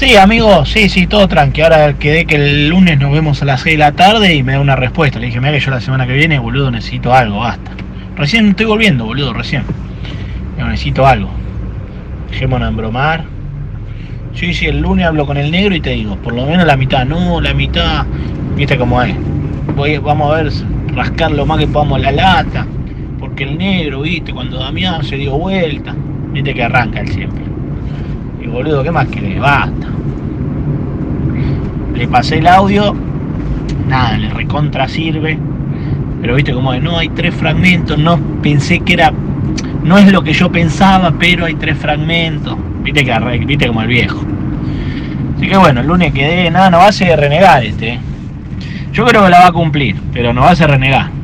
Sí, amigo, sí, sí, todo tranqui. Ahora quedé que el lunes nos vemos a las 6 de la tarde y me da una respuesta. Le dije, mira que yo la semana que viene, boludo, necesito algo, basta. Recién estoy volviendo, boludo, recién. Yo necesito algo. Dejémonos en bromar. Sí, sí, el lunes hablo con el negro y te digo, por lo menos la mitad, no, la mitad, viste cómo es. Voy, vamos a ver, rascar lo más que podamos la lata. Porque el negro, viste, cuando Damián se dio vuelta, viste que arranca él siempre. Boludo, ¿qué más querés? Basta. Le pasé el audio, nada, le recontra sirve. Pero viste como de no, hay tres fragmentos, no pensé que era. No es lo que yo pensaba, pero hay tres fragmentos. Viste que viste como el viejo. Así que bueno, el lunes quedé, nada, no va a ser renegar este. eh. Yo creo que la va a cumplir, pero no va a ser renegar.